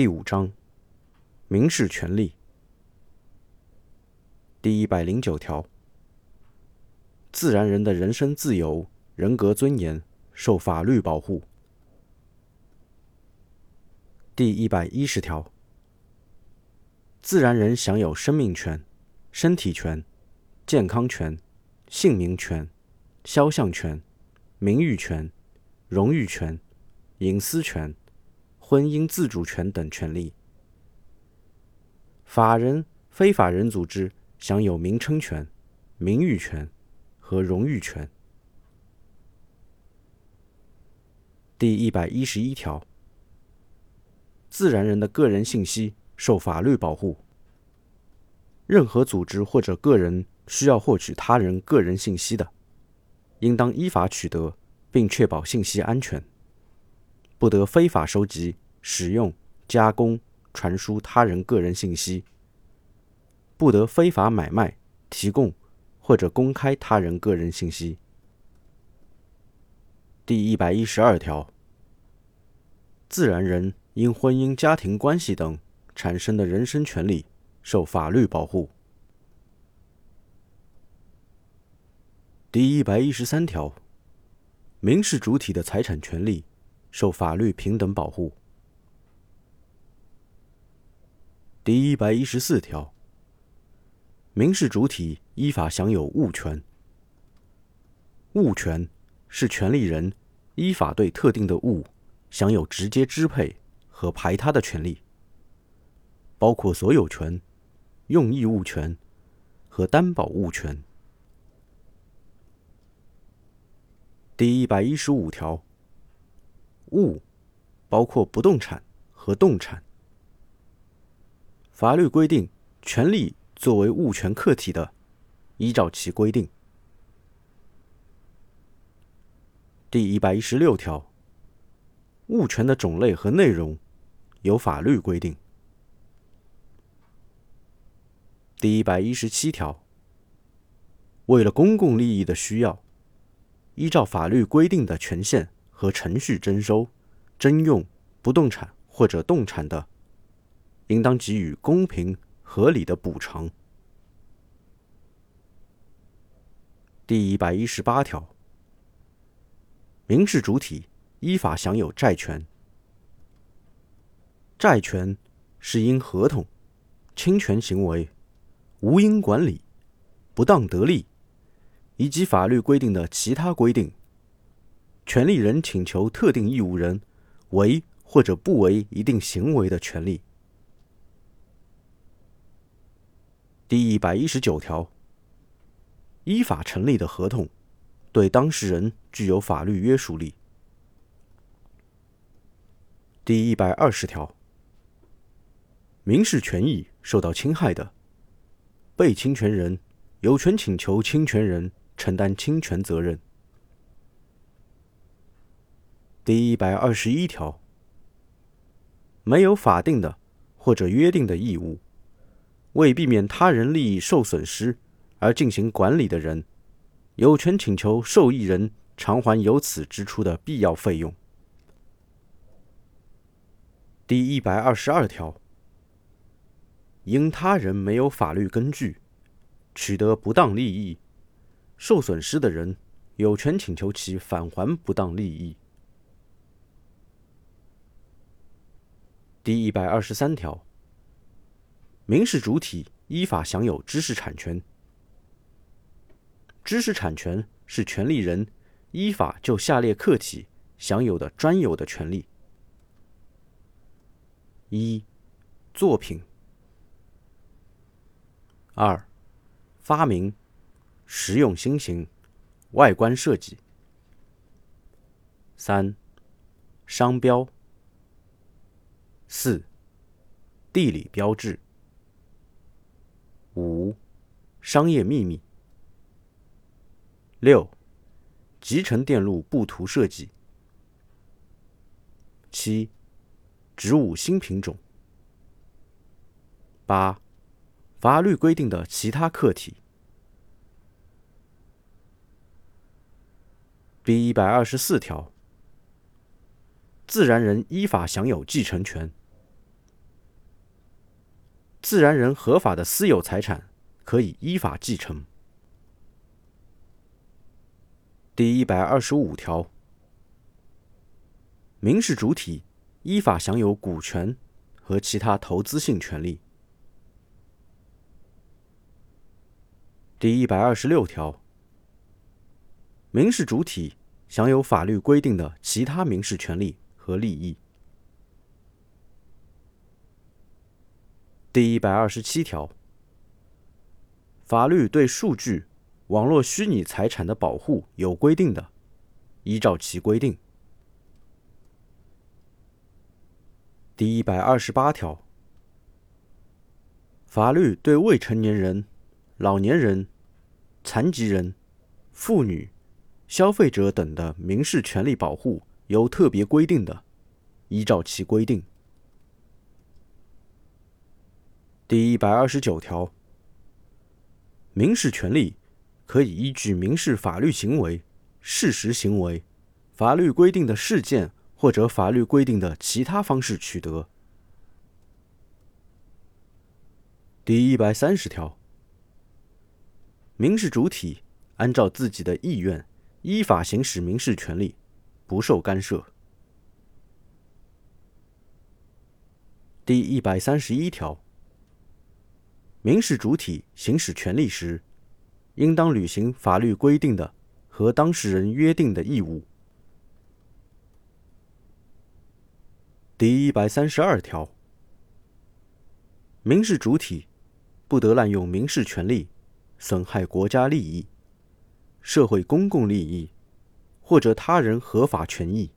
第五章，民事权利。第一百零九条，自然人的人身自由、人格尊严受法律保护。第一百一十条，自然人享有生命权、身体权、健康权、姓名权、肖像权、名誉权、荣誉权、隐私权。婚姻自主权等权利。法人、非法人组织享有名称权、名誉权和荣誉权。第一百一十一条，自然人的个人信息受法律保护。任何组织或者个人需要获取他人个人信息的，应当依法取得，并确保信息安全。不得非法收集、使用、加工、传输他人个人信息；不得非法买卖、提供或者公开他人个人信息。第一百一十二条，自然人因婚姻家庭关系等产生的人身权利受法律保护。第一百一十三条，民事主体的财产权利。受法律平等保护。第一百一十四条，民事主体依法享有物权。物权是权利人依法对特定的物享有直接支配和排他的权利，包括所有权、用益物权和担保物权。第一百一十五条。物包括不动产和动产。法律规定权利作为物权客体的，依照其规定。第一百一十六条，物权的种类和内容由法律规定。第一百一十七条，为了公共利益的需要，依照法律规定的权限。和程序征收、征用不动产或者动产的，应当给予公平合理的补偿。第一百一十八条，民事主体依法享有债权。债权是因合同、侵权行为、无因管理、不当得利以及法律规定的其他规定。权利人请求特定义务人为或者不为一定行为的权利。第一百一十九条，依法成立的合同，对当事人具有法律约束力。第一百二十条，民事权益受到侵害的，被侵权人有权请求侵权人承担侵权责任。第一百二十一条，没有法定的或者约定的义务，为避免他人利益受损失而进行管理的人，有权请求受益人偿还由此支出的必要费用。第一百二十二条，因他人没有法律根据取得不当利益，受损失的人有权请求其返还不当利益。第一百二十三条，民事主体依法享有知识产权。知识产权是权利人依法就下列客体享有的专有的权利：一、作品；二、发明、实用新型、外观设计；三、商标。四、地理标志；五、商业秘密；六、集成电路布图设计；七、植物新品种；八、法律规定的其他课题。第一百二十四条，自然人依法享有继承权。自然人合法的私有财产可以依法继承。第一百二十五条，民事主体依法享有股权和其他投资性权利。第一百二十六条，民事主体享有法律规定的其他民事权利和利益。第一百二十七条，法律对数据、网络虚拟财产的保护有规定的，依照其规定。第一百二十八条，法律对未成年人、老年人、残疾人、妇女、消费者等的民事权利保护有特别规定的，依照其规定。第一百二十九条，民事权利可以依据民事法律行为、事实行为、法律规定的事件或者法律规定的其他方式取得。第一百三十条，民事主体按照自己的意愿依法行使民事权利，不受干涉。第一百三十一条。民事主体行使权利时，应当履行法律规定的和当事人约定的义务。第一百三十二条，民事主体不得滥用民事权利，损害国家利益、社会公共利益或者他人合法权益。